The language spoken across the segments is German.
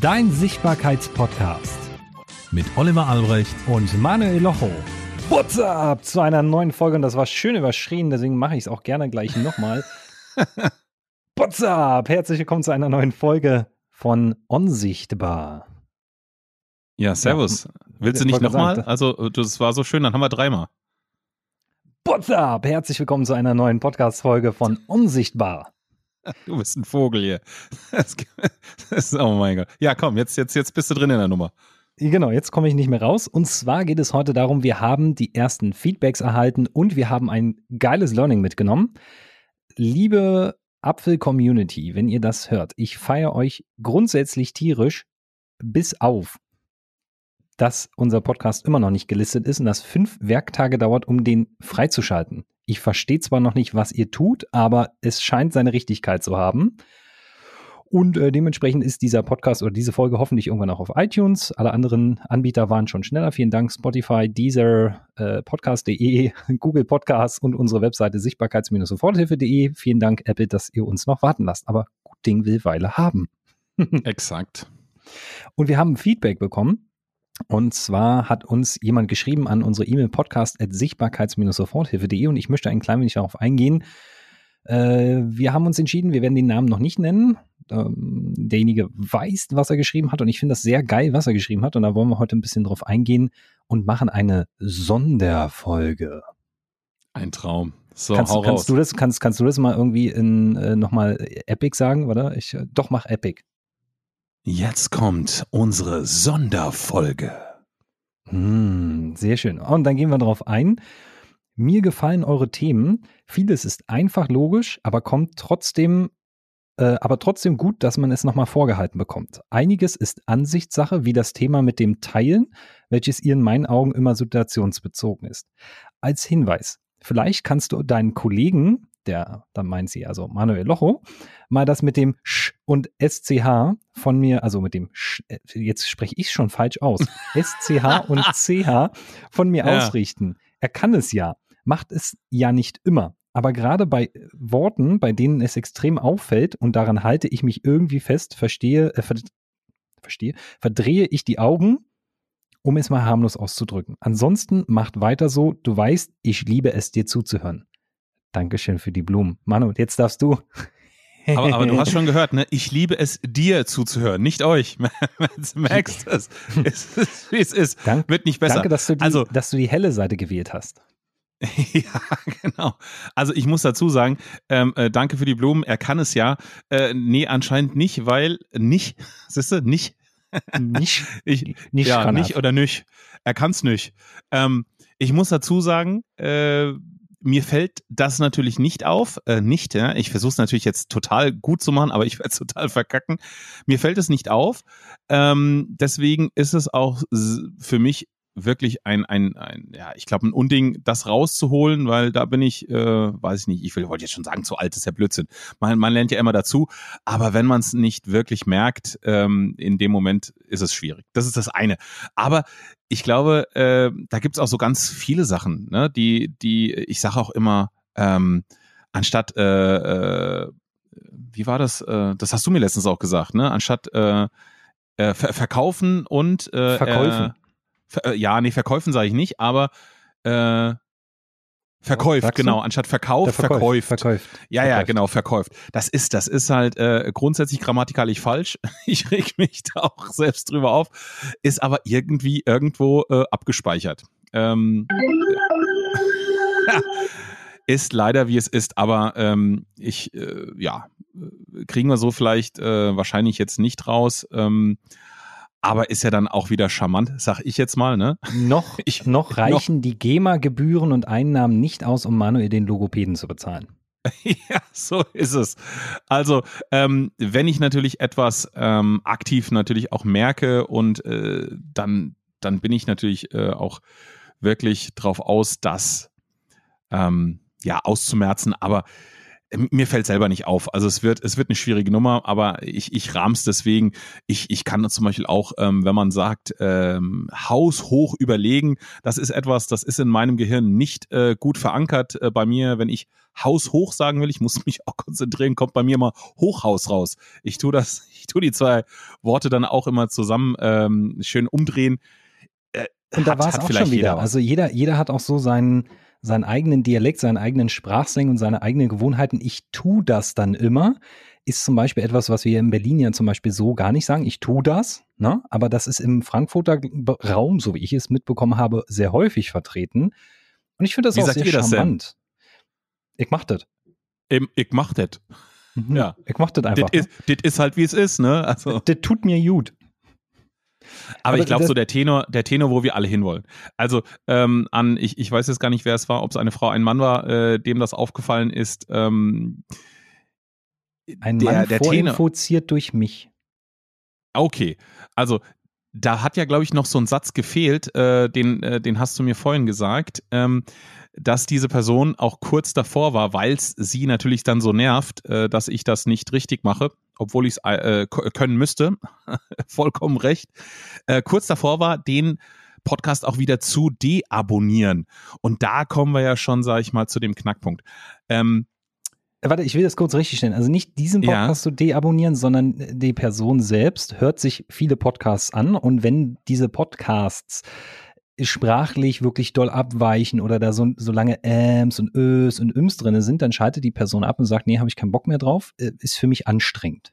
Dein Sichtbarkeitspodcast mit Oliver Albrecht und Manuel Locho. What's up zu einer neuen Folge und das war schön überschrien, deswegen mache ich es auch gerne gleich nochmal. What's up? Herzlich willkommen zu einer neuen Folge von Unsichtbar. Ja, servus. Willst du nicht nochmal? Also, das war so schön, dann haben wir dreimal. What's up? Herzlich willkommen zu einer neuen Podcast-Folge von Unsichtbar. Du bist ein Vogel hier. Das, das, oh mein Gott. Ja, komm, jetzt, jetzt, jetzt bist du drin in der Nummer. Genau, jetzt komme ich nicht mehr raus. Und zwar geht es heute darum, wir haben die ersten Feedbacks erhalten und wir haben ein geiles Learning mitgenommen. Liebe Apfel-Community, wenn ihr das hört, ich feiere euch grundsätzlich tierisch, bis auf, dass unser Podcast immer noch nicht gelistet ist und dass fünf Werktage dauert, um den freizuschalten. Ich verstehe zwar noch nicht, was ihr tut, aber es scheint seine Richtigkeit zu haben. Und äh, dementsprechend ist dieser Podcast oder diese Folge hoffentlich irgendwann auch auf iTunes. Alle anderen Anbieter waren schon schneller. Vielen Dank, Spotify, Deezer, äh, Podcast.de, Google Podcasts und unsere Webseite sichtbarkeits-soforthilfe.de. Vielen Dank, Apple, dass ihr uns noch warten lasst. Aber gut Ding will Weile haben. Exakt. Und wir haben Feedback bekommen und zwar hat uns jemand geschrieben an unsere E-Mail podcast at sichtbarkeits-soforthilfe.de und ich möchte ein klein wenig darauf eingehen. Äh, wir haben uns entschieden, wir werden den Namen noch nicht nennen. Ähm, derjenige weiß, was er geschrieben hat und ich finde das sehr geil, was er geschrieben hat und da wollen wir heute ein bisschen drauf eingehen und machen eine Sonderfolge. Ein Traum. So, kannst, kannst du das kannst kannst du das mal irgendwie in äh, nochmal Epic sagen, oder? Ich äh, doch mach Epic. Jetzt kommt unsere Sonderfolge. Hm, sehr schön. Und dann gehen wir darauf ein. Mir gefallen eure Themen. Vieles ist einfach logisch, aber kommt trotzdem, äh, aber trotzdem gut, dass man es nochmal vorgehalten bekommt. Einiges ist Ansichtssache, wie das Thema mit dem Teilen, welches ihr in meinen Augen immer situationsbezogen ist. Als Hinweis. Vielleicht kannst du deinen Kollegen der, dann meint sie also Manuel Locho, mal das mit dem Sch und SCH von mir, also mit dem Sch, äh, jetzt spreche ich schon falsch aus, SCH und CH von mir ja. ausrichten. Er kann es ja, macht es ja nicht immer. Aber gerade bei Worten, bei denen es extrem auffällt und daran halte ich mich irgendwie fest, verstehe, äh, ver verstehe, verdrehe ich die Augen, um es mal harmlos auszudrücken. Ansonsten macht weiter so, du weißt, ich liebe es dir zuzuhören. Dankeschön für die Blumen. Manu, jetzt darfst du. Aber, aber, du hast schon gehört, ne? Ich liebe es, dir zuzuhören, nicht euch. Merkst es. Es ist, wie es ist. Dank, Wird nicht besser. Danke, dass du, die, also, dass du die helle Seite gewählt hast. ja, genau. Also ich muss dazu sagen, ähm, äh, danke für die Blumen. Er kann es ja. Äh, nee, anscheinend nicht, weil nicht, siehst du, nicht. nicht? ich, nicht, ja, nicht oder nicht. Er kann es nicht. Ähm, ich muss dazu sagen, äh, mir fällt das natürlich nicht auf, äh, nicht, ja. Ich versuche es natürlich jetzt total gut zu machen, aber ich werde es total verkacken. Mir fällt es nicht auf. Ähm, deswegen ist es auch für mich wirklich ein, ein, ein ja, ich glaube, ein Unding, das rauszuholen, weil da bin ich, äh, weiß ich nicht, ich will, wollte jetzt schon sagen, zu alt ist ja Blödsinn. Man, man lernt ja immer dazu, aber wenn man es nicht wirklich merkt, ähm, in dem Moment ist es schwierig. Das ist das eine. Aber ich glaube, äh, da gibt's auch so ganz viele Sachen, ne, die, die, ich sage auch immer, ähm, anstatt, äh, äh, wie war das? Äh, das hast du mir letztens auch gesagt, ne? Anstatt äh, äh, ver verkaufen und äh, verkaufen. Äh, ja, nee, verkäufen sage ich nicht, aber äh, Verkäuft, genau, anstatt verkauft, verkäuft. Verkäuft. Ja, ja, genau, verkäuft. Das ist, das ist halt äh, grundsätzlich grammatikalisch falsch. Ich reg mich da auch selbst drüber auf, ist aber irgendwie irgendwo äh, abgespeichert. Ähm, ja, ist leider wie es ist, aber ähm, ich, äh, ja, äh, kriegen wir so vielleicht äh, wahrscheinlich jetzt nicht raus. Ähm, aber ist ja dann auch wieder charmant, sag ich jetzt mal, ne? Noch, ich, noch reichen noch. die GEMA-Gebühren und Einnahmen nicht aus, um Manuel den Logopäden zu bezahlen. ja, so ist es. Also, ähm, wenn ich natürlich etwas ähm, aktiv natürlich auch merke und äh, dann, dann bin ich natürlich äh, auch wirklich drauf aus, das ähm, ja auszumerzen. Aber mir fällt selber nicht auf. Also es wird, es wird eine schwierige Nummer, aber ich, ich rahm's deswegen. Ich, ich kann zum Beispiel auch, ähm, wenn man sagt, ähm, haushoch überlegen, das ist etwas, das ist in meinem Gehirn nicht äh, gut verankert äh, bei mir. Wenn ich haushoch sagen will, ich muss mich auch konzentrieren, kommt bei mir mal Hochhaus raus. Ich tue das, ich tue die zwei Worte dann auch immer zusammen ähm, schön umdrehen. Äh, Und da war es auch schon wieder. Also jeder, jeder hat auch so seinen seinen eigenen Dialekt, seinen eigenen Sprachslang und seine eigenen Gewohnheiten. Ich tu das dann immer. Ist zum Beispiel etwas, was wir in Berlin ja zum Beispiel so gar nicht sagen. Ich tu das, ne? aber das ist im Frankfurter Raum, so wie ich es mitbekommen habe, sehr häufig vertreten. Und ich finde das wie auch sehr charmant. Ich mach das. Ich mach das. Mhm. Ja. Ich mach das einfach. Das ist, ist halt, wie es ist, ne? Also. Das tut mir gut. Aber, Aber ich glaube so der Tenor, der Tenor, wo wir alle hinwollen. Also ähm, an, ich, ich weiß jetzt gar nicht, wer es war, ob es eine Frau, ein Mann war, äh, dem das aufgefallen ist. Ähm, ein der, Mann der vorinfiziert durch mich. Okay, also da hat ja, glaube ich, noch so ein Satz gefehlt, äh, den, äh, den hast du mir vorhin gesagt, ähm, dass diese Person auch kurz davor war, weil es sie natürlich dann so nervt, äh, dass ich das nicht richtig mache, obwohl ich es äh, können müsste. Vollkommen recht. Äh, kurz davor war, den Podcast auch wieder zu deabonnieren. Und da kommen wir ja schon, sage ich mal, zu dem Knackpunkt. Ähm, Warte, ich will das kurz richtig stellen. Also nicht diesen Podcast ja. zu deabonnieren, sondern die Person selbst hört sich viele Podcasts an und wenn diese Podcasts sprachlich wirklich doll abweichen oder da so, so lange Äms und Ös und Üms drin sind, dann schaltet die Person ab und sagt, nee, habe ich keinen Bock mehr drauf, äh, ist für mich anstrengend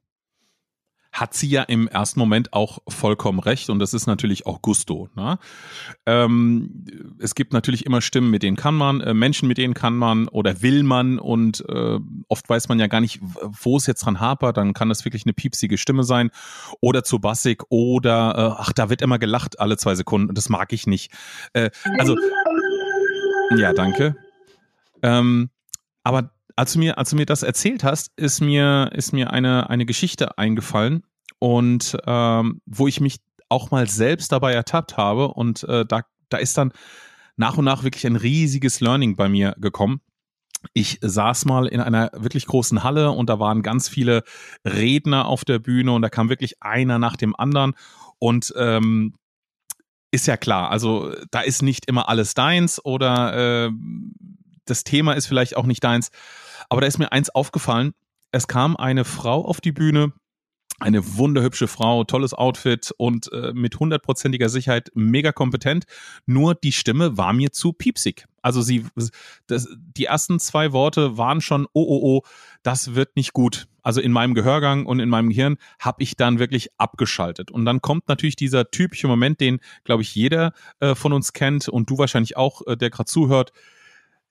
hat sie ja im ersten Moment auch vollkommen recht und das ist natürlich auch Gusto. Ne? Ähm, es gibt natürlich immer Stimmen, mit denen kann man, äh, Menschen, mit denen kann man oder will man und äh, oft weiß man ja gar nicht, wo es jetzt dran hapert. Dann kann das wirklich eine piepsige Stimme sein oder zu bassig oder äh, ach, da wird immer gelacht alle zwei Sekunden und das mag ich nicht. Äh, also ja, danke. Ähm, aber als du mir, als du mir das erzählt hast, ist mir, ist mir eine, eine Geschichte eingefallen und ähm, wo ich mich auch mal selbst dabei ertappt habe und äh, da, da ist dann nach und nach wirklich ein riesiges Learning bei mir gekommen. Ich saß mal in einer wirklich großen Halle und da waren ganz viele Redner auf der Bühne und da kam wirklich einer nach dem anderen und ähm, ist ja klar, also da ist nicht immer alles deins oder äh, das Thema ist vielleicht auch nicht deins. Aber da ist mir eins aufgefallen. Es kam eine Frau auf die Bühne, eine wunderhübsche Frau, tolles Outfit und äh, mit hundertprozentiger Sicherheit mega kompetent. Nur die Stimme war mir zu piepsig. Also sie, das, die ersten zwei Worte waren schon, oh, oh, oh, das wird nicht gut. Also in meinem Gehörgang und in meinem Gehirn habe ich dann wirklich abgeschaltet. Und dann kommt natürlich dieser typische Moment, den, glaube ich, jeder äh, von uns kennt und du wahrscheinlich auch, äh, der gerade zuhört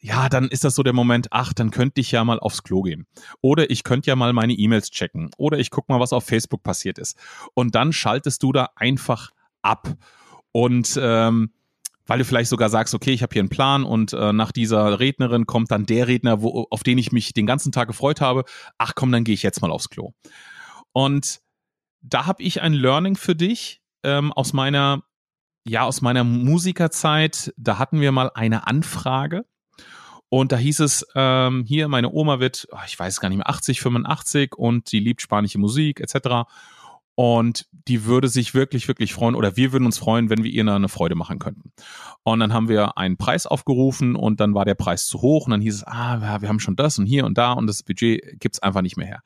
ja, dann ist das so der Moment, ach, dann könnte ich ja mal aufs Klo gehen. Oder ich könnte ja mal meine E-Mails checken. Oder ich gucke mal, was auf Facebook passiert ist. Und dann schaltest du da einfach ab. Und ähm, weil du vielleicht sogar sagst, okay, ich habe hier einen Plan und äh, nach dieser Rednerin kommt dann der Redner, wo, auf den ich mich den ganzen Tag gefreut habe. Ach komm, dann gehe ich jetzt mal aufs Klo. Und da habe ich ein Learning für dich ähm, aus meiner ja aus meiner Musikerzeit. Da hatten wir mal eine Anfrage und da hieß es, ähm, hier, meine Oma wird, oh, ich weiß gar nicht mehr, 80, 85 und die liebt spanische Musik etc. Und die würde sich wirklich, wirklich freuen oder wir würden uns freuen, wenn wir ihr eine Freude machen könnten. Und dann haben wir einen Preis aufgerufen und dann war der Preis zu hoch und dann hieß es, ah, wir haben schon das und hier und da und das Budget gibt's einfach nicht mehr her.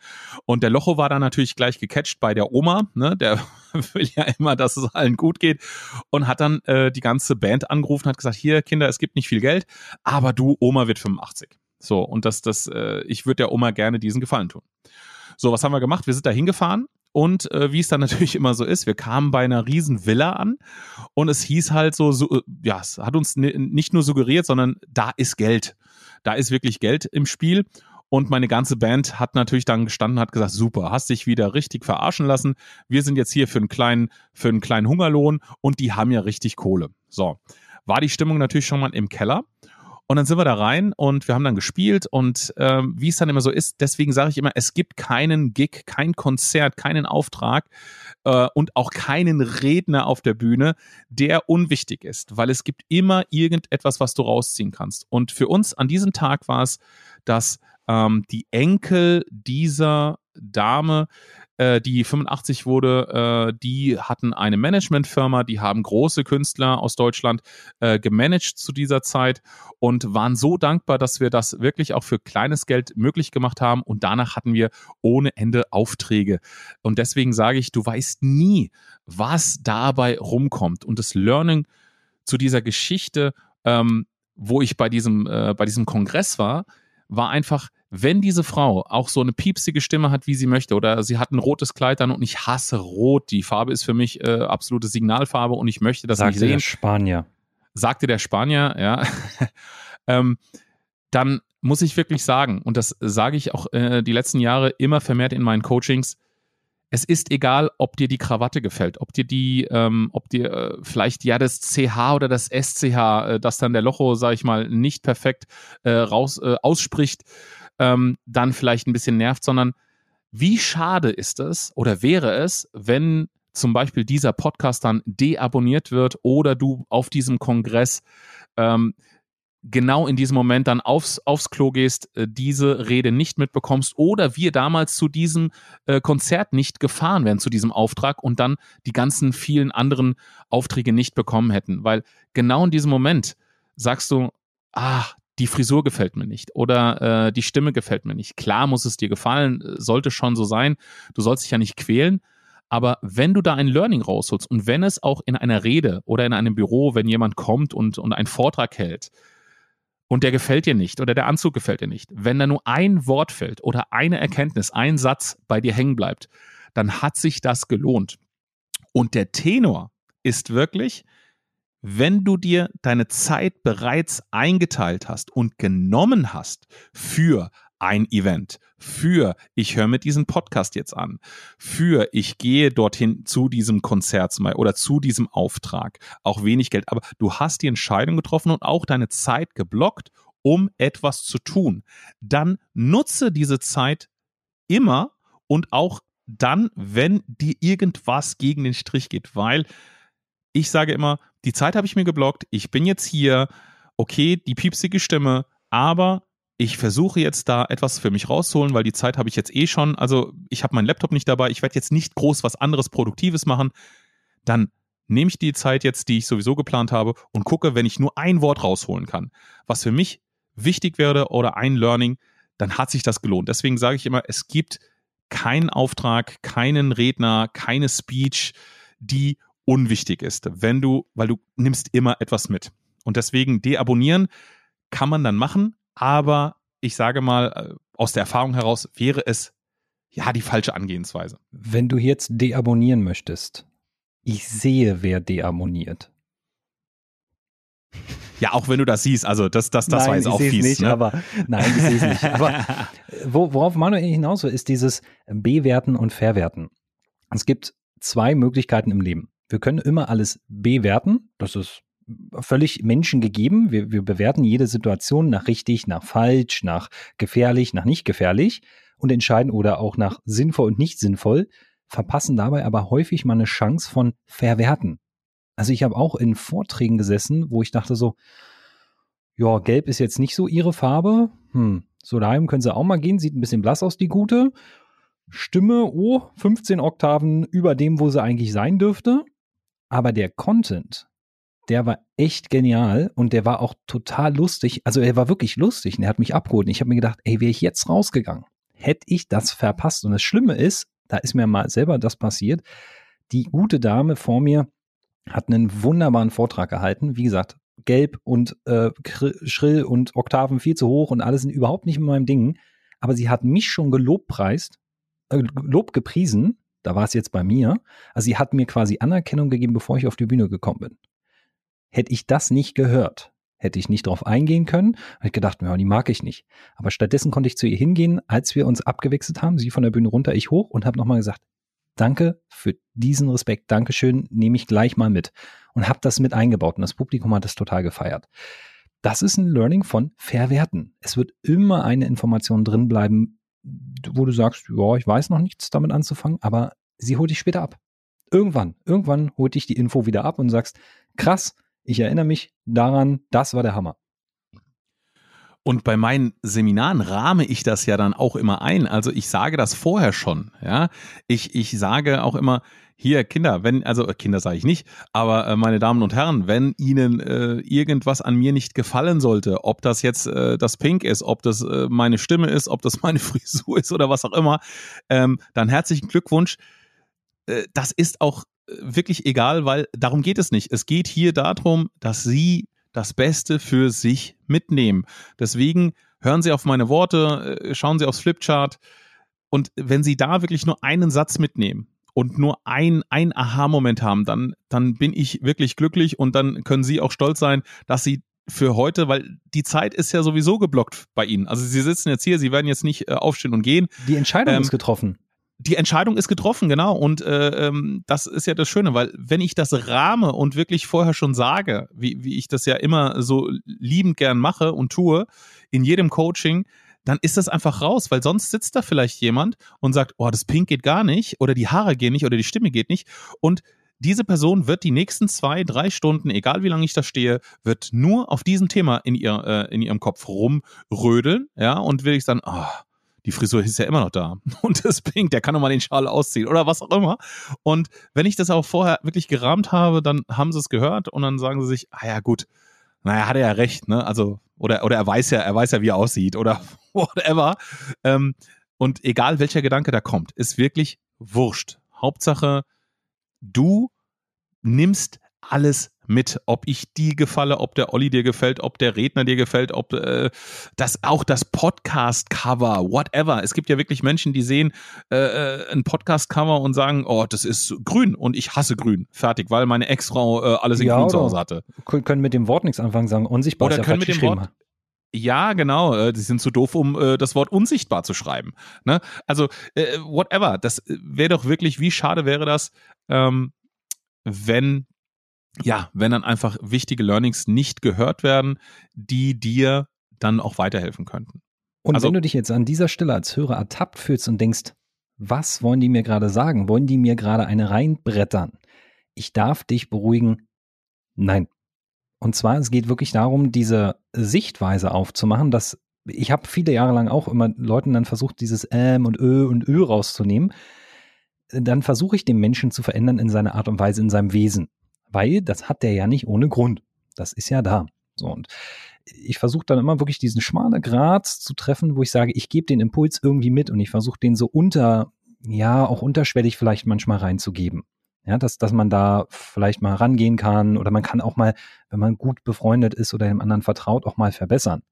Und der Locho war dann natürlich gleich gecatcht bei der Oma, ne, der will ja immer, dass es allen gut geht und hat dann äh, die ganze Band angerufen, hat gesagt, hier Kinder, es gibt nicht viel Geld, aber du, Oma wird 85. So, und das, das, äh, ich würde der Oma gerne diesen Gefallen tun. So, was haben wir gemacht? Wir sind da hingefahren und äh, wie es dann natürlich immer so ist, wir kamen bei einer riesen Villa an und es hieß halt so, so äh, ja, es hat uns nicht nur suggeriert, sondern da ist Geld. Da ist wirklich Geld im Spiel. Und meine ganze Band hat natürlich dann gestanden, hat gesagt, super, hast dich wieder richtig verarschen lassen. Wir sind jetzt hier für einen kleinen, für einen kleinen Hungerlohn und die haben ja richtig Kohle. So. War die Stimmung natürlich schon mal im Keller. Und dann sind wir da rein und wir haben dann gespielt und ähm, wie es dann immer so ist, deswegen sage ich immer, es gibt keinen Gig, kein Konzert, keinen Auftrag äh, und auch keinen Redner auf der Bühne, der unwichtig ist, weil es gibt immer irgendetwas, was du rausziehen kannst. Und für uns an diesem Tag war es, dass ähm, die Enkel dieser Dame, äh, die 85 wurde, äh, die hatten eine Managementfirma, die haben große Künstler aus Deutschland äh, gemanagt zu dieser Zeit und waren so dankbar, dass wir das wirklich auch für kleines Geld möglich gemacht haben und danach hatten wir ohne Ende Aufträge. Und deswegen sage ich, du weißt nie, was dabei rumkommt. Und das Learning zu dieser Geschichte, ähm, wo ich bei diesem, äh, bei diesem Kongress war, war einfach, wenn diese Frau auch so eine piepsige Stimme hat, wie sie möchte, oder sie hat ein rotes Kleid an und ich hasse Rot, die Farbe ist für mich äh, absolute Signalfarbe und ich möchte das Sagte nicht sehen. der Spanier. Sagte der Spanier, ja. ähm, dann muss ich wirklich sagen, und das sage ich auch äh, die letzten Jahre immer vermehrt in meinen Coachings, es ist egal, ob dir die Krawatte gefällt, ob dir die, ähm, ob dir äh, vielleicht ja das CH oder das SCH, äh, das dann der Locho, sag ich mal, nicht perfekt äh, raus äh, ausspricht, ähm, dann vielleicht ein bisschen nervt, sondern wie schade ist es oder wäre es, wenn zum Beispiel dieser Podcast dann deabonniert wird oder du auf diesem Kongress ähm, genau in diesem Moment dann aufs, aufs Klo gehst, äh, diese Rede nicht mitbekommst oder wir damals zu diesem äh, Konzert nicht gefahren wären, zu diesem Auftrag und dann die ganzen vielen anderen Aufträge nicht bekommen hätten. Weil genau in diesem Moment sagst du, ah, die Frisur gefällt mir nicht oder äh, die Stimme gefällt mir nicht. Klar muss es dir gefallen, äh, sollte schon so sein. Du sollst dich ja nicht quälen. Aber wenn du da ein Learning rausholst und wenn es auch in einer Rede oder in einem Büro, wenn jemand kommt und, und einen Vortrag hält, und der gefällt dir nicht oder der Anzug gefällt dir nicht, wenn da nur ein Wort fällt oder eine Erkenntnis, ein Satz bei dir hängen bleibt, dann hat sich das gelohnt. Und der Tenor ist wirklich, wenn du dir deine Zeit bereits eingeteilt hast und genommen hast für ein Event, für ich höre mir diesen Podcast jetzt an, für ich gehe dorthin zu diesem Konzert zum Beispiel oder zu diesem Auftrag, auch wenig Geld, aber du hast die Entscheidung getroffen und auch deine Zeit geblockt, um etwas zu tun. Dann nutze diese Zeit immer und auch dann, wenn dir irgendwas gegen den Strich geht, weil ich sage immer, die Zeit habe ich mir geblockt, ich bin jetzt hier, okay, die piepsige Stimme, aber ich versuche jetzt da etwas für mich rauszuholen, weil die Zeit habe ich jetzt eh schon. Also ich habe meinen Laptop nicht dabei, ich werde jetzt nicht groß was anderes Produktives machen. Dann nehme ich die Zeit jetzt, die ich sowieso geplant habe und gucke, wenn ich nur ein Wort rausholen kann, was für mich wichtig wäre oder ein Learning, dann hat sich das gelohnt. Deswegen sage ich immer, es gibt keinen Auftrag, keinen Redner, keine Speech, die unwichtig ist, wenn du, weil du nimmst immer etwas mit. Und deswegen deabonnieren kann man dann machen, aber ich sage mal, äh, aus der Erfahrung heraus wäre es ja die falsche Angehensweise. Wenn du jetzt deabonnieren möchtest, ich sehe, wer deabonniert. Ja, auch wenn du das siehst, also das, das, das nein, war jetzt auch fies. Nicht, ne? aber, nein, ich sehe es nicht. Aber wo, worauf Manuel hinaus will, ist dieses Bewerten und Verwerten. Es gibt zwei Möglichkeiten im Leben. Wir können immer alles bewerten, das ist völlig Menschen gegeben. Wir, wir bewerten jede Situation nach richtig, nach falsch, nach gefährlich, nach nicht gefährlich und entscheiden oder auch nach sinnvoll und nicht sinnvoll, verpassen dabei aber häufig mal eine Chance von verwerten. Also ich habe auch in Vorträgen gesessen, wo ich dachte so, ja, gelb ist jetzt nicht so ihre Farbe. Hm, so daheim können sie auch mal gehen, sieht ein bisschen blass aus, die gute. Stimme, oh, 15 Oktaven über dem, wo sie eigentlich sein dürfte. Aber der Content, der war echt genial und der war auch total lustig. Also er war wirklich lustig und er hat mich abgeholt. Und ich habe mir gedacht, ey, wäre ich jetzt rausgegangen, hätte ich das verpasst. Und das Schlimme ist, da ist mir mal selber das passiert. Die gute Dame vor mir hat einen wunderbaren Vortrag gehalten. Wie gesagt, gelb und äh, schrill und Oktaven viel zu hoch und alles sind überhaupt nicht in meinem Ding. Aber sie hat mich schon gelobpreist, äh, Lob gepriesen. Da war es jetzt bei mir. Also sie hat mir quasi Anerkennung gegeben, bevor ich auf die Bühne gekommen bin. Hätte ich das nicht gehört, hätte ich nicht darauf eingehen können, habe ich gedacht, ja, die mag ich nicht. Aber stattdessen konnte ich zu ihr hingehen, als wir uns abgewechselt haben, sie von der Bühne runter, ich hoch und habe nochmal gesagt, danke für diesen Respekt, Dankeschön, nehme ich gleich mal mit. Und habe das mit eingebaut und das Publikum hat das total gefeiert. Das ist ein Learning von Verwerten. Es wird immer eine Information drin bleiben, wo du sagst, ja, ich weiß noch nichts damit anzufangen, aber sie holt dich später ab. Irgendwann, irgendwann holt dich die Info wieder ab und sagst, krass, ich erinnere mich daran, das war der Hammer. und bei meinen Seminaren rahme ich das ja dann auch immer ein. Also ich sage das vorher schon. Ja, ich, ich sage auch immer, hier Kinder, wenn, also äh, Kinder sage ich nicht, aber äh, meine Damen und Herren, wenn Ihnen äh, irgendwas an mir nicht gefallen sollte, ob das jetzt äh, das Pink ist, ob das äh, meine Stimme ist, ob das meine Frisur ist oder was auch immer, ähm, dann herzlichen Glückwunsch. Äh, das ist auch wirklich egal, weil darum geht es nicht. Es geht hier darum, dass Sie das Beste für sich mitnehmen. Deswegen hören Sie auf meine Worte, äh, schauen Sie aufs Flipchart und wenn Sie da wirklich nur einen Satz mitnehmen und nur ein, ein Aha-Moment haben, dann, dann bin ich wirklich glücklich und dann können Sie auch stolz sein, dass Sie für heute, weil die Zeit ist ja sowieso geblockt bei Ihnen. Also Sie sitzen jetzt hier, Sie werden jetzt nicht äh, aufstehen und gehen. Die Entscheidung ähm, ist getroffen die Entscheidung ist getroffen, genau. Und äh, ähm, das ist ja das Schöne, weil wenn ich das rahme und wirklich vorher schon sage, wie, wie ich das ja immer so liebend gern mache und tue, in jedem Coaching, dann ist das einfach raus, weil sonst sitzt da vielleicht jemand und sagt, oh, das Pink geht gar nicht oder die Haare gehen nicht oder die Stimme geht nicht. Und diese Person wird die nächsten zwei, drei Stunden, egal wie lange ich da stehe, wird nur auf diesem Thema in, ihr, äh, in ihrem Kopf rumrödeln, ja, und will ich dann, oh, die Frisur ist ja immer noch da. Und das Pink, der kann doch mal den Schal ausziehen oder was auch immer. Und wenn ich das auch vorher wirklich gerahmt habe, dann haben sie es gehört und dann sagen sie sich, ah ja, gut, naja, hat er ja recht, ne? Also, oder, oder er weiß ja, er weiß ja, wie er aussieht oder whatever. Ähm, und egal welcher Gedanke da kommt, ist wirklich wurscht. Hauptsache, du nimmst alles mit, ob ich die gefalle, ob der Olli dir gefällt, ob der Redner dir gefällt, ob äh, das auch das Podcast-Cover, whatever. Es gibt ja wirklich Menschen, die sehen äh, äh ein Podcast-Cover und sagen, oh, das ist grün und ich hasse grün. Fertig, weil meine Ex-Frau äh, alles in ja, grün zu Hause hatte. Können mit dem Wort nichts anfangen, sagen unsichtbar. Oder können mit dem Wort ja, genau. Äh, die sind zu doof, um äh, das Wort unsichtbar zu schreiben. Ne? Also, äh, whatever. Das wäre doch wirklich, wie schade wäre das, ähm, wenn ja, wenn dann einfach wichtige Learnings nicht gehört werden, die dir dann auch weiterhelfen könnten. Und also, wenn du dich jetzt an dieser Stelle als Hörer ertappt fühlst und denkst, was wollen die mir gerade sagen? Wollen die mir gerade eine reinbrettern? Ich darf dich beruhigen. Nein. Und zwar, es geht wirklich darum, diese Sichtweise aufzumachen, dass ich habe viele Jahre lang auch immer Leuten dann versucht, dieses Ähm und Ö und Ö rauszunehmen. Dann versuche ich den Menschen zu verändern in seiner Art und Weise, in seinem Wesen weil das hat der ja nicht ohne Grund. Das ist ja da. So und ich versuche dann immer wirklich diesen schmalen Grat zu treffen, wo ich sage, ich gebe den Impuls irgendwie mit und ich versuche den so unter, ja, auch unterschwellig vielleicht manchmal reinzugeben. Ja, dass, dass man da vielleicht mal rangehen kann oder man kann auch mal, wenn man gut befreundet ist oder dem anderen vertraut, auch mal verbessern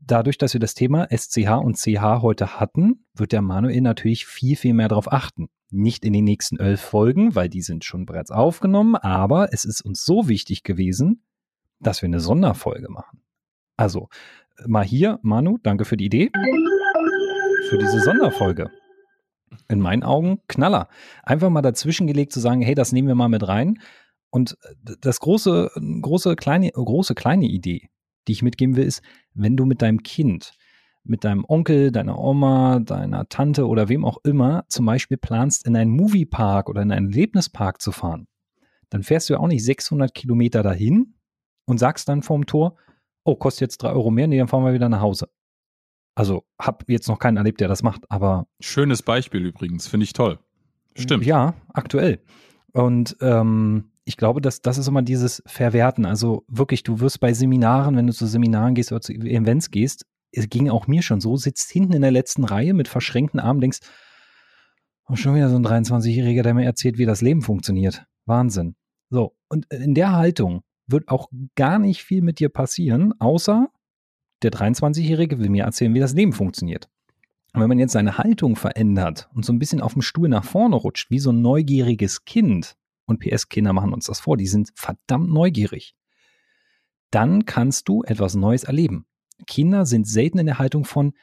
dadurch, dass wir das Thema SCH und CH heute hatten, wird der Manuel natürlich viel, viel mehr darauf achten. Nicht in den nächsten elf Folgen, weil die sind schon bereits aufgenommen, aber es ist uns so wichtig gewesen, dass wir eine Sonderfolge machen. Also, mal hier, Manu, danke für die Idee. Für diese Sonderfolge. In meinen Augen Knaller. Einfach mal dazwischen gelegt zu sagen, hey, das nehmen wir mal mit rein. Und das große, große, kleine, große, kleine Idee die ich mitgeben will, ist, wenn du mit deinem Kind, mit deinem Onkel, deiner Oma, deiner Tante oder wem auch immer zum Beispiel planst, in einen Moviepark oder in einen Erlebnispark zu fahren, dann fährst du ja auch nicht 600 Kilometer dahin und sagst dann vorm Tor, oh, kostet jetzt drei Euro mehr, nee, dann fahren wir wieder nach Hause. Also, hab jetzt noch keinen erlebt, der das macht, aber. Schönes Beispiel übrigens, finde ich toll. Stimmt. Ja, aktuell. Und ähm, ich glaube, dass das ist immer dieses Verwerten. Also wirklich, du wirst bei Seminaren, wenn du zu Seminaren gehst oder zu Events gehst, es ging auch mir schon so, sitzt hinten in der letzten Reihe mit verschränkten Armen, denkst, oh, schon wieder so ein 23-Jähriger, der mir erzählt, wie das Leben funktioniert. Wahnsinn. So, und in der Haltung wird auch gar nicht viel mit dir passieren, außer der 23-Jährige will mir erzählen, wie das Leben funktioniert. Und wenn man jetzt seine Haltung verändert und so ein bisschen auf dem Stuhl nach vorne rutscht, wie so ein neugieriges Kind, und PS-Kinder machen uns das vor, die sind verdammt neugierig. Dann kannst du etwas Neues erleben. Kinder sind selten in der Haltung von,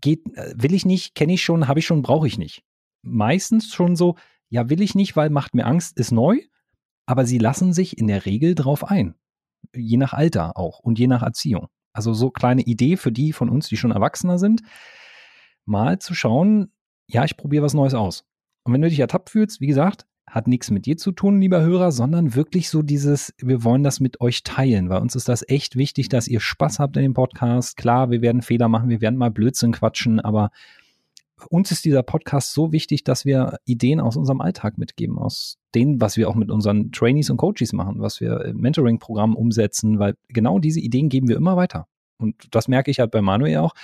geht, äh, will ich nicht, kenne ich schon, habe ich schon, brauche ich nicht. Meistens schon so, ja, will ich nicht, weil macht mir Angst, ist neu, aber sie lassen sich in der Regel drauf ein. Je nach Alter auch und je nach Erziehung. Also so kleine Idee für die von uns, die schon Erwachsener sind, mal zu schauen, ja, ich probiere was Neues aus. Und wenn du dich ertappt fühlst, wie gesagt, hat nichts mit dir zu tun, lieber Hörer, sondern wirklich so dieses, wir wollen das mit euch teilen, weil uns ist das echt wichtig, dass ihr Spaß habt in dem Podcast. Klar, wir werden Fehler machen, wir werden mal Blödsinn quatschen, aber uns ist dieser Podcast so wichtig, dass wir Ideen aus unserem Alltag mitgeben, aus dem, was wir auch mit unseren Trainees und Coaches machen, was wir im Mentoring-Programm umsetzen, weil genau diese Ideen geben wir immer weiter. Und das merke ich halt bei Manuel auch,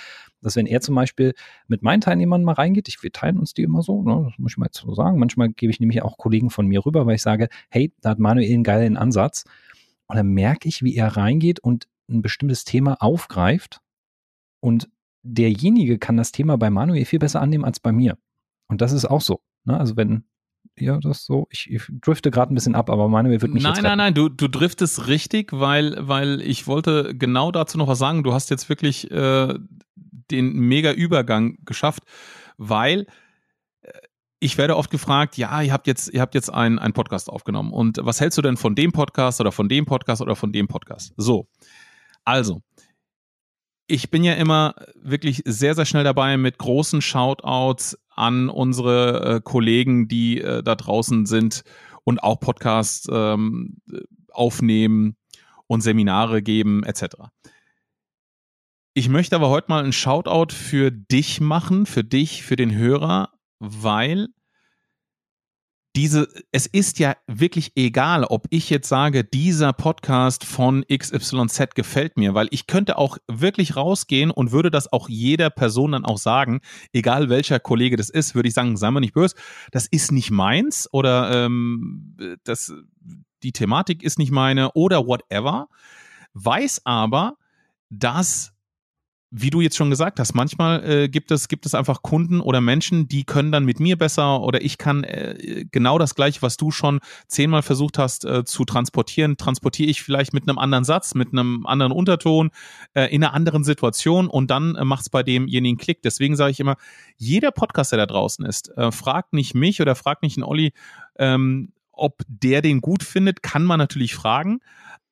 dass wenn er zum Beispiel mit meinen Teilnehmern mal reingeht, ich, wir teilen uns die immer so, ne, das muss ich mal jetzt so sagen, manchmal gebe ich nämlich auch Kollegen von mir rüber, weil ich sage, hey, da hat Manuel einen geilen Ansatz. Und dann merke ich, wie er reingeht und ein bestimmtes Thema aufgreift und derjenige kann das Thema bei Manuel viel besser annehmen als bei mir. Und das ist auch so. Ne? Also wenn ja, das so, ich, ich drifte gerade ein bisschen ab, aber Manuel wird mich Nein, jetzt nein, nein, du, du driftest richtig, weil, weil ich wollte genau dazu noch was sagen. Du hast jetzt wirklich äh, den mega Übergang geschafft, weil äh, ich werde oft gefragt, ja, ihr habt jetzt, ihr habt jetzt einen, einen Podcast aufgenommen. Und was hältst du denn von dem Podcast oder von dem Podcast oder von dem Podcast? So. Also, ich bin ja immer wirklich sehr, sehr schnell dabei mit großen Shoutouts an unsere äh, Kollegen, die äh, da draußen sind und auch Podcasts ähm, aufnehmen und Seminare geben etc. Ich möchte aber heute mal einen Shoutout für dich machen, für dich, für den Hörer, weil diese, es ist ja wirklich egal, ob ich jetzt sage, dieser Podcast von XYZ gefällt mir, weil ich könnte auch wirklich rausgehen und würde das auch jeder Person dann auch sagen, egal welcher Kollege das ist, würde ich sagen, sei mal nicht böse, das ist nicht meins oder ähm, das, die Thematik ist nicht meine oder whatever, weiß aber, dass wie du jetzt schon gesagt hast, manchmal äh, gibt es gibt es einfach Kunden oder Menschen, die können dann mit mir besser oder ich kann äh, genau das gleiche, was du schon zehnmal versucht hast äh, zu transportieren, transportiere ich vielleicht mit einem anderen Satz, mit einem anderen Unterton, äh, in einer anderen Situation und dann äh, macht es bei demjenigen Klick. Deswegen sage ich immer, jeder Podcast, der da draußen ist, äh, fragt nicht mich oder fragt nicht einen Olli, ähm, ob der den gut findet, kann man natürlich fragen.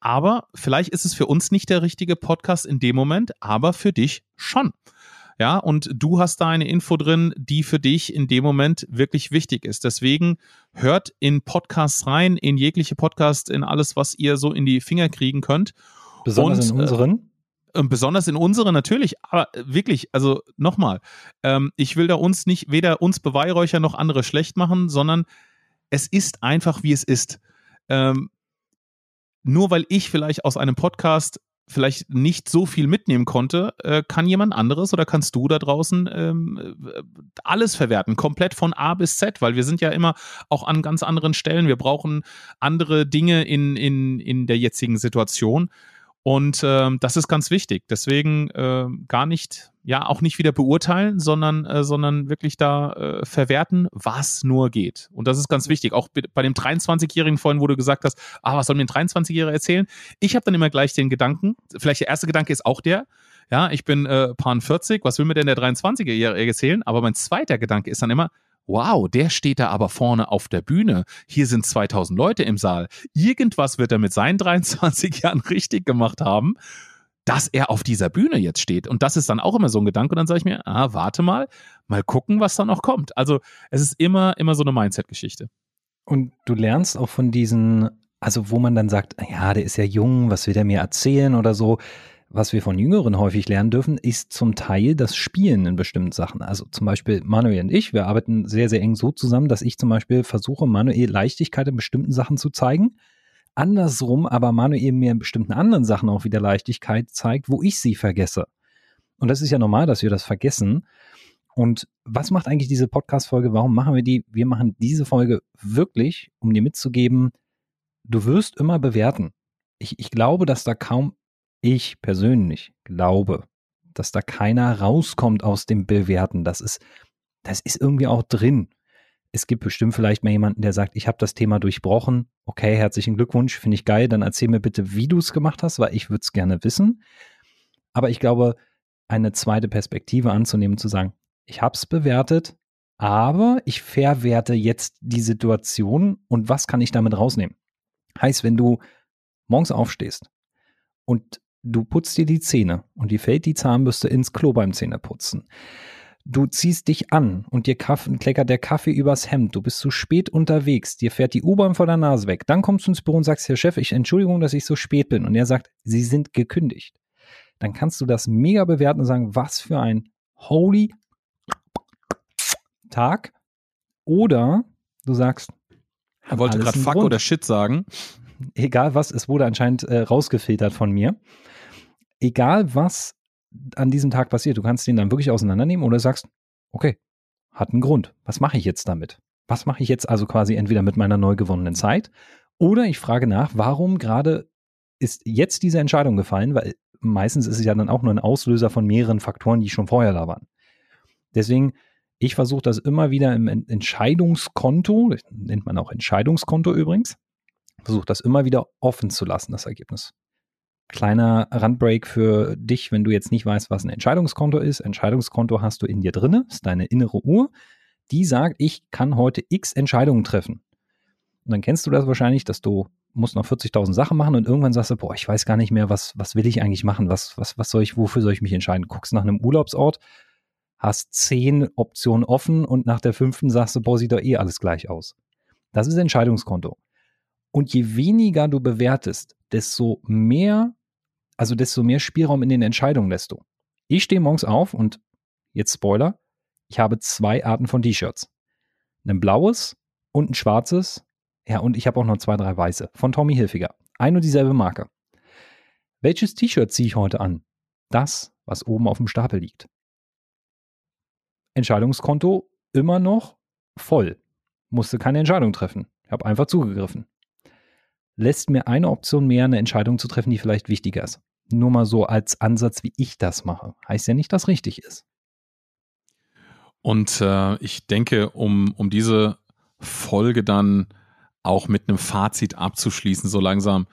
Aber vielleicht ist es für uns nicht der richtige Podcast in dem Moment, aber für dich schon. Ja, und du hast da eine Info drin, die für dich in dem Moment wirklich wichtig ist. Deswegen hört in Podcasts rein, in jegliche Podcasts, in alles, was ihr so in die Finger kriegen könnt. Besonders und, in unseren? Äh, besonders in unseren natürlich, aber wirklich, also nochmal, ähm, ich will da uns nicht, weder uns Beweihräucher noch andere schlecht machen, sondern es ist einfach, wie es ist. Ähm, nur weil ich vielleicht aus einem Podcast vielleicht nicht so viel mitnehmen konnte, äh, kann jemand anderes oder kannst du da draußen ähm, äh, alles verwerten, komplett von A bis Z, weil wir sind ja immer auch an ganz anderen Stellen. Wir brauchen andere Dinge in, in, in der jetzigen Situation. Und ähm, das ist ganz wichtig. Deswegen äh, gar nicht, ja, auch nicht wieder beurteilen, sondern, äh, sondern wirklich da äh, verwerten, was nur geht. Und das ist ganz wichtig. Auch bei dem 23-Jährigen vorhin, wo du gesagt hast, ah, was soll mir ein 23-Jähriger erzählen? Ich habe dann immer gleich den Gedanken, vielleicht der erste Gedanke ist auch der, ja, ich bin äh, Pan 40, was will mir denn der 23-Jährige erzählen? Aber mein zweiter Gedanke ist dann immer, wow, der steht da aber vorne auf der Bühne. Hier sind 2000 Leute im Saal. Irgendwas wird er mit seinen 23 Jahren richtig gemacht haben, dass er auf dieser Bühne jetzt steht. Und das ist dann auch immer so ein Gedanke. Und dann sage ich mir, ah, warte mal, mal gucken, was da noch kommt. Also es ist immer, immer so eine Mindset-Geschichte. Und du lernst auch von diesen, also wo man dann sagt, ja, der ist ja jung, was will der mir erzählen oder so was wir von Jüngeren häufig lernen dürfen, ist zum Teil das Spielen in bestimmten Sachen. Also zum Beispiel Manuel und ich, wir arbeiten sehr, sehr eng so zusammen, dass ich zum Beispiel versuche, Manuel Leichtigkeit in bestimmten Sachen zu zeigen. Andersrum aber Manuel mir in bestimmten anderen Sachen auch wieder Leichtigkeit zeigt, wo ich sie vergesse. Und das ist ja normal, dass wir das vergessen. Und was macht eigentlich diese Podcast-Folge? Warum machen wir die? Wir machen diese Folge wirklich, um dir mitzugeben, du wirst immer bewerten. Ich, ich glaube, dass da kaum ich persönlich glaube, dass da keiner rauskommt aus dem Bewerten. Das ist, das ist irgendwie auch drin. Es gibt bestimmt vielleicht mal jemanden, der sagt, ich habe das Thema durchbrochen. Okay, herzlichen Glückwunsch, finde ich geil. Dann erzähl mir bitte, wie du es gemacht hast, weil ich würde es gerne wissen. Aber ich glaube, eine zweite Perspektive anzunehmen, zu sagen, ich habe es bewertet, aber ich verwerte jetzt die Situation und was kann ich damit rausnehmen? Heißt, wenn du morgens aufstehst und du putzt dir die Zähne und dir fällt die Zahnbürste ins Klo beim Zähneputzen. Du ziehst dich an und dir kleckert der Kaffee übers Hemd. Du bist zu spät unterwegs. Dir fährt die U-Bahn vor der Nase weg. Dann kommst du ins Büro und sagst, Herr Chef, ich Entschuldigung, dass ich so spät bin. Und er sagt, Sie sind gekündigt. Dann kannst du das mega bewerten und sagen, was für ein holy Tag. Oder du sagst, er wollte gerade Fuck Grund. oder Shit sagen. Egal was, es wurde anscheinend äh, rausgefiltert von mir. Egal was an diesem Tag passiert, du kannst den dann wirklich auseinandernehmen oder sagst, okay, hat einen Grund. Was mache ich jetzt damit? Was mache ich jetzt also quasi entweder mit meiner neu gewonnenen Zeit oder ich frage nach, warum gerade ist jetzt diese Entscheidung gefallen, weil meistens ist es ja dann auch nur ein Auslöser von mehreren Faktoren, die schon vorher da waren. Deswegen, ich versuche das immer wieder im Entscheidungskonto, nennt man auch Entscheidungskonto übrigens, versuche das immer wieder offen zu lassen, das Ergebnis. Kleiner Randbreak für dich, wenn du jetzt nicht weißt, was ein Entscheidungskonto ist. Entscheidungskonto hast du in dir drinne, ist deine innere Uhr. Die sagt, ich kann heute x Entscheidungen treffen. Und dann kennst du das wahrscheinlich, dass du musst noch 40.000 Sachen machen und irgendwann sagst du, boah, ich weiß gar nicht mehr, was, was will ich eigentlich machen? Was, was, was soll ich, wofür soll ich mich entscheiden? Guckst nach einem Urlaubsort, hast zehn Optionen offen und nach der fünften sagst du, boah, sieht doch eh alles gleich aus. Das ist Entscheidungskonto. Und je weniger du bewertest, desto mehr also desto mehr Spielraum in den Entscheidungen lässt du. Ich stehe morgens auf und jetzt Spoiler, ich habe zwei Arten von T-Shirts. Ein blaues und ein schwarzes. Ja, und ich habe auch noch zwei, drei weiße von Tommy Hilfiger. Ein und dieselbe Marke. Welches T-Shirt ziehe ich heute an? Das, was oben auf dem Stapel liegt. Entscheidungskonto immer noch voll. Musste keine Entscheidung treffen. Ich habe einfach zugegriffen. Lässt mir eine Option mehr, eine Entscheidung zu treffen, die vielleicht wichtiger ist. Nur mal so als Ansatz, wie ich das mache. Heißt ja nicht, dass richtig ist. Und äh, ich denke, um, um diese Folge dann auch mit einem Fazit abzuschließen, so langsam,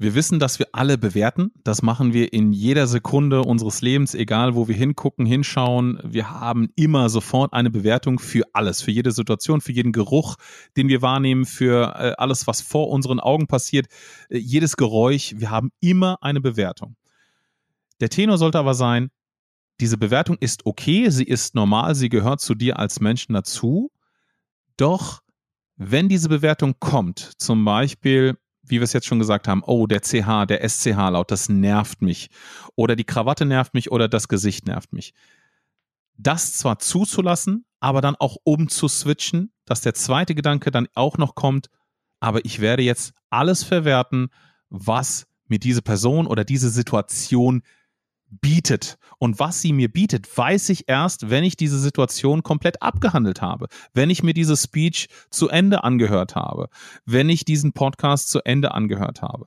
wir wissen, dass wir alle bewerten. Das machen wir in jeder Sekunde unseres Lebens, egal wo wir hingucken, hinschauen. Wir haben immer sofort eine Bewertung für alles, für jede Situation, für jeden Geruch, den wir wahrnehmen, für äh, alles, was vor unseren Augen passiert, äh, jedes Geräusch. Wir haben immer eine Bewertung. Der Tenor sollte aber sein, diese Bewertung ist okay, sie ist normal, sie gehört zu dir als Menschen dazu. Doch wenn diese Bewertung kommt, zum Beispiel wie wir es jetzt schon gesagt haben, oh, der CH, der SCH-Laut, das nervt mich. Oder die Krawatte nervt mich oder das Gesicht nervt mich. Das zwar zuzulassen, aber dann auch umzuswitchen, dass der zweite Gedanke dann auch noch kommt, aber ich werde jetzt alles verwerten, was mir diese Person oder diese Situation bietet. Und was sie mir bietet, weiß ich erst, wenn ich diese Situation komplett abgehandelt habe, wenn ich mir diese Speech zu Ende angehört habe, wenn ich diesen Podcast zu Ende angehört habe.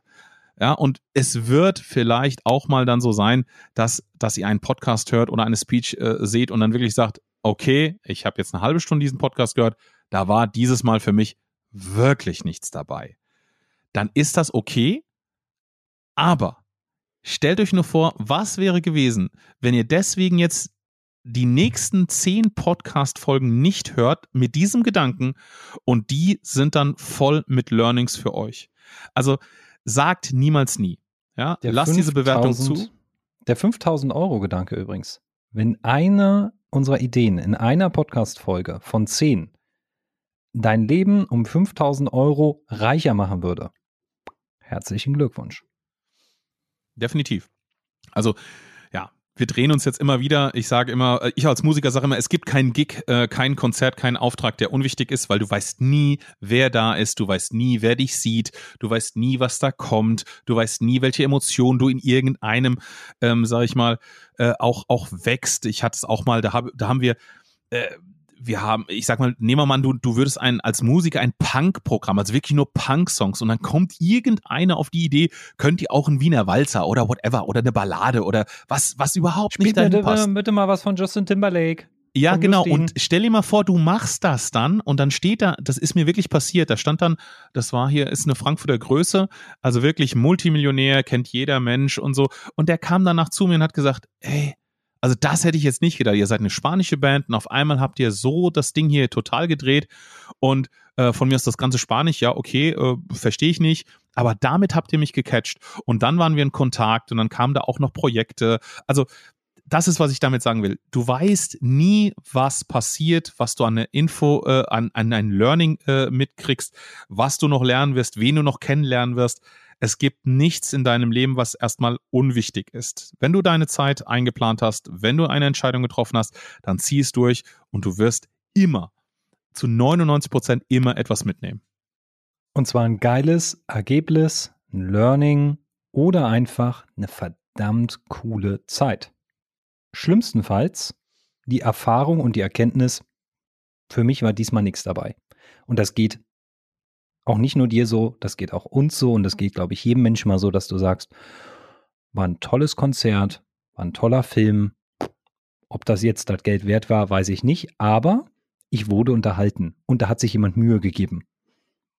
Ja, und es wird vielleicht auch mal dann so sein, dass, dass ihr einen Podcast hört oder eine Speech äh, seht und dann wirklich sagt, okay, ich habe jetzt eine halbe Stunde diesen Podcast gehört, da war dieses Mal für mich wirklich nichts dabei. Dann ist das okay, aber Stellt euch nur vor, was wäre gewesen, wenn ihr deswegen jetzt die nächsten zehn Podcast-Folgen nicht hört mit diesem Gedanken und die sind dann voll mit Learnings für euch. Also sagt niemals nie. Ja, der lasst diese Bewertung zu. Der 5000 Euro Gedanke übrigens. Wenn eine unserer Ideen in einer Podcast-Folge von zehn dein Leben um 5000 Euro reicher machen würde, herzlichen Glückwunsch. Definitiv. Also, ja, wir drehen uns jetzt immer wieder. Ich sage immer, äh, ich als Musiker sage immer, es gibt keinen Gig, äh, kein Konzert, keinen Auftrag, der unwichtig ist, weil du weißt nie, wer da ist, du weißt nie, wer dich sieht, du weißt nie, was da kommt, du weißt nie, welche Emotionen du in irgendeinem, ähm, sag ich mal, äh, auch auch wächst. Ich hatte es auch mal, da, hab, da haben wir äh, wir haben, ich sag mal, nehmen wir mal, du, du würdest ein, als Musiker ein Punk-Programm, also wirklich nur Punk-Songs und dann kommt irgendeiner auf die Idee, könnt ihr auch ein Wiener Walzer oder whatever oder eine Ballade oder was, was überhaupt Spielt nicht dahin bitte, passt. bitte mal was von Justin Timberlake. Ja, genau. Justin. Und stell dir mal vor, du machst das dann und dann steht da, das ist mir wirklich passiert, da stand dann, das war hier, ist eine Frankfurter Größe, also wirklich Multimillionär, kennt jeder Mensch und so. Und der kam danach zu mir und hat gesagt, ey, also das hätte ich jetzt nicht gedacht. Ihr seid eine spanische Band und auf einmal habt ihr so das Ding hier total gedreht und äh, von mir ist das ganze Spanisch, ja, okay, äh, verstehe ich nicht. Aber damit habt ihr mich gecatcht. Und dann waren wir in Kontakt und dann kamen da auch noch Projekte. Also das ist, was ich damit sagen will. Du weißt nie, was passiert, was du an der Info, äh, an, an ein Learning äh, mitkriegst, was du noch lernen wirst, wen du noch kennenlernen wirst. Es gibt nichts in deinem Leben, was erstmal unwichtig ist. Wenn du deine Zeit eingeplant hast, wenn du eine Entscheidung getroffen hast, dann zieh es durch und du wirst immer, zu 99 Prozent immer etwas mitnehmen. Und zwar ein geiles Ergebnis, ein Learning oder einfach eine verdammt coole Zeit. Schlimmstenfalls die Erfahrung und die Erkenntnis, für mich war diesmal nichts dabei. Und das geht auch nicht nur dir so, das geht auch uns so und das geht, glaube ich, jedem Menschen mal so, dass du sagst, war ein tolles Konzert, war ein toller Film. Ob das jetzt das Geld wert war, weiß ich nicht, aber ich wurde unterhalten und da hat sich jemand Mühe gegeben.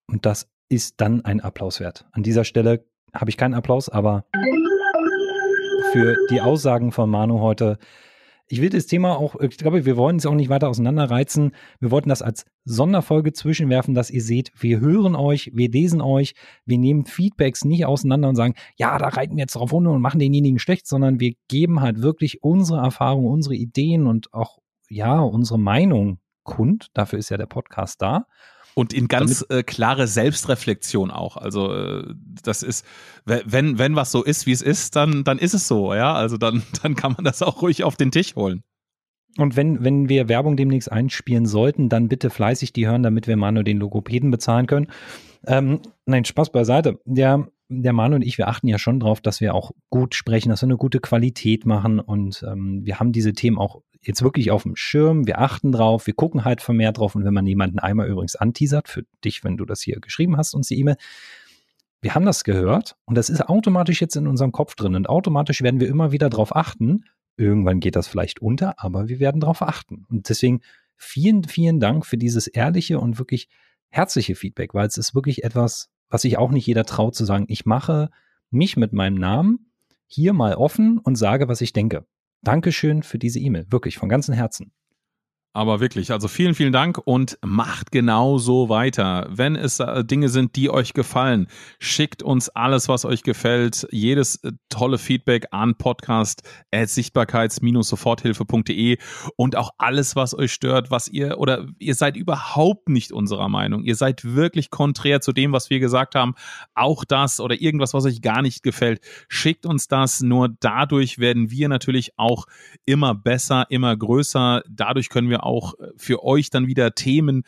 Und das ist dann ein Applaus wert. An dieser Stelle habe ich keinen Applaus, aber für die Aussagen von Manu heute. Ich will das Thema auch, ich glaube, wir wollen es auch nicht weiter auseinanderreizen. Wir wollten das als Sonderfolge zwischenwerfen, dass ihr seht, wir hören euch, wir lesen euch, wir nehmen Feedbacks nicht auseinander und sagen, ja, da reiten wir jetzt drauf runter und machen denjenigen schlecht, sondern wir geben halt wirklich unsere Erfahrungen, unsere Ideen und auch, ja, unsere Meinung kund. Dafür ist ja der Podcast da. Und in ganz äh, klare Selbstreflexion auch. Also äh, das ist, wenn, wenn was so ist, wie es ist, dann, dann ist es so, ja. Also dann, dann kann man das auch ruhig auf den Tisch holen. Und wenn, wenn wir Werbung demnächst einspielen sollten, dann bitte fleißig die hören, damit wir Manu den Logopäden bezahlen können. Ähm, nein, Spaß beiseite. Der, der Manu und ich, wir achten ja schon drauf, dass wir auch gut sprechen, dass wir eine gute Qualität machen und ähm, wir haben diese Themen auch jetzt wirklich auf dem Schirm, wir achten drauf, wir gucken halt vermehrt drauf und wenn man jemanden einmal übrigens anteasert, für dich, wenn du das hier geschrieben hast, uns die E-Mail, wir haben das gehört und das ist automatisch jetzt in unserem Kopf drin und automatisch werden wir immer wieder drauf achten. Irgendwann geht das vielleicht unter, aber wir werden drauf achten. Und deswegen vielen, vielen Dank für dieses ehrliche und wirklich herzliche Feedback, weil es ist wirklich etwas, was sich auch nicht jeder traut zu sagen. Ich mache mich mit meinem Namen hier mal offen und sage, was ich denke. Dankeschön für diese E-Mail, wirklich von ganzem Herzen. Aber wirklich, also vielen, vielen Dank und macht genau so weiter. Wenn es äh, Dinge sind, die euch gefallen, schickt uns alles, was euch gefällt. Jedes äh, tolle Feedback an podcast sichtbarkeits-soforthilfe.de und auch alles, was euch stört, was ihr oder ihr seid überhaupt nicht unserer Meinung. Ihr seid wirklich konträr zu dem, was wir gesagt haben. Auch das oder irgendwas, was euch gar nicht gefällt, schickt uns das. Nur dadurch werden wir natürlich auch immer besser, immer größer. Dadurch können wir auch äh, für euch dann wieder Themen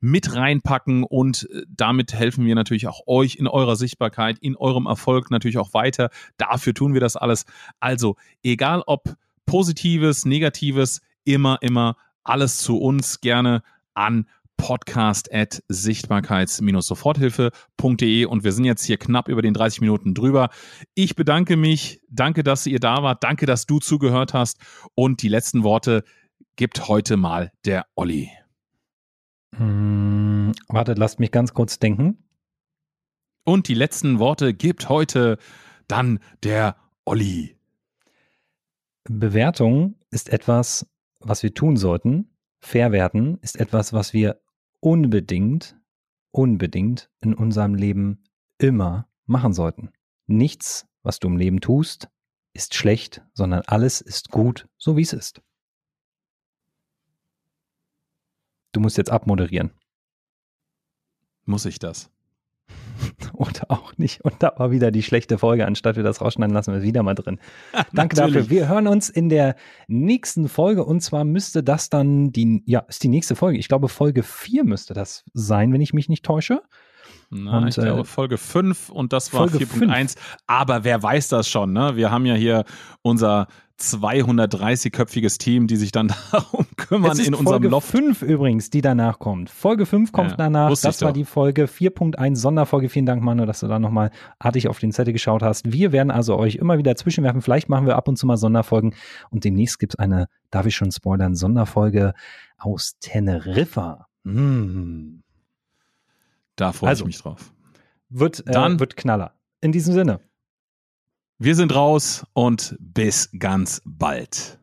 mit reinpacken und äh, damit helfen wir natürlich auch euch in eurer Sichtbarkeit, in eurem Erfolg natürlich auch weiter. Dafür tun wir das alles. Also, egal ob positives, negatives, immer, immer alles zu uns gerne an podcast at sichtbarkeits-soforthilfe.de und wir sind jetzt hier knapp über den 30 Minuten drüber. Ich bedanke mich, danke, dass ihr da wart, danke, dass du zugehört hast und die letzten Worte gibt heute mal der Olli? Hm, warte, lasst mich ganz kurz denken. Und die letzten Worte gibt heute dann der Olli. Bewertung ist etwas, was wir tun sollten. Verwerten ist etwas, was wir unbedingt, unbedingt in unserem Leben immer machen sollten. Nichts, was du im Leben tust, ist schlecht, sondern alles ist gut, so wie es ist. Du musst jetzt abmoderieren. Muss ich das? Oder auch nicht. Und da war wieder die schlechte Folge. Anstatt wir das rausschneiden, lassen wir es wieder mal drin. Danke dafür. Wir hören uns in der nächsten Folge. Und zwar müsste das dann die, ja, ist die nächste Folge. Ich glaube, Folge 4 müsste das sein, wenn ich mich nicht täusche. Na, und, ich glaube äh, Folge 5 und das war 4.1. Aber wer weiß das schon, ne? Wir haben ja hier unser 230-köpfiges Team, die sich dann darum kümmern in unserem Folge Loft. Folge 5 übrigens, die danach kommt. Folge 5 kommt ja, danach. Das war doch. die Folge 4.1 Sonderfolge. Vielen Dank, Manu, dass du da nochmal artig auf den Zettel geschaut hast. Wir werden also euch immer wieder zwischenwerfen. Vielleicht machen wir ab und zu mal Sonderfolgen. Und demnächst gibt es eine, darf ich schon spoilern, Sonderfolge aus Teneriffa. Mmh. Da freue also, ich mich drauf. Wird, äh, Dann, wird Knaller. In diesem Sinne. Wir sind raus und bis ganz bald.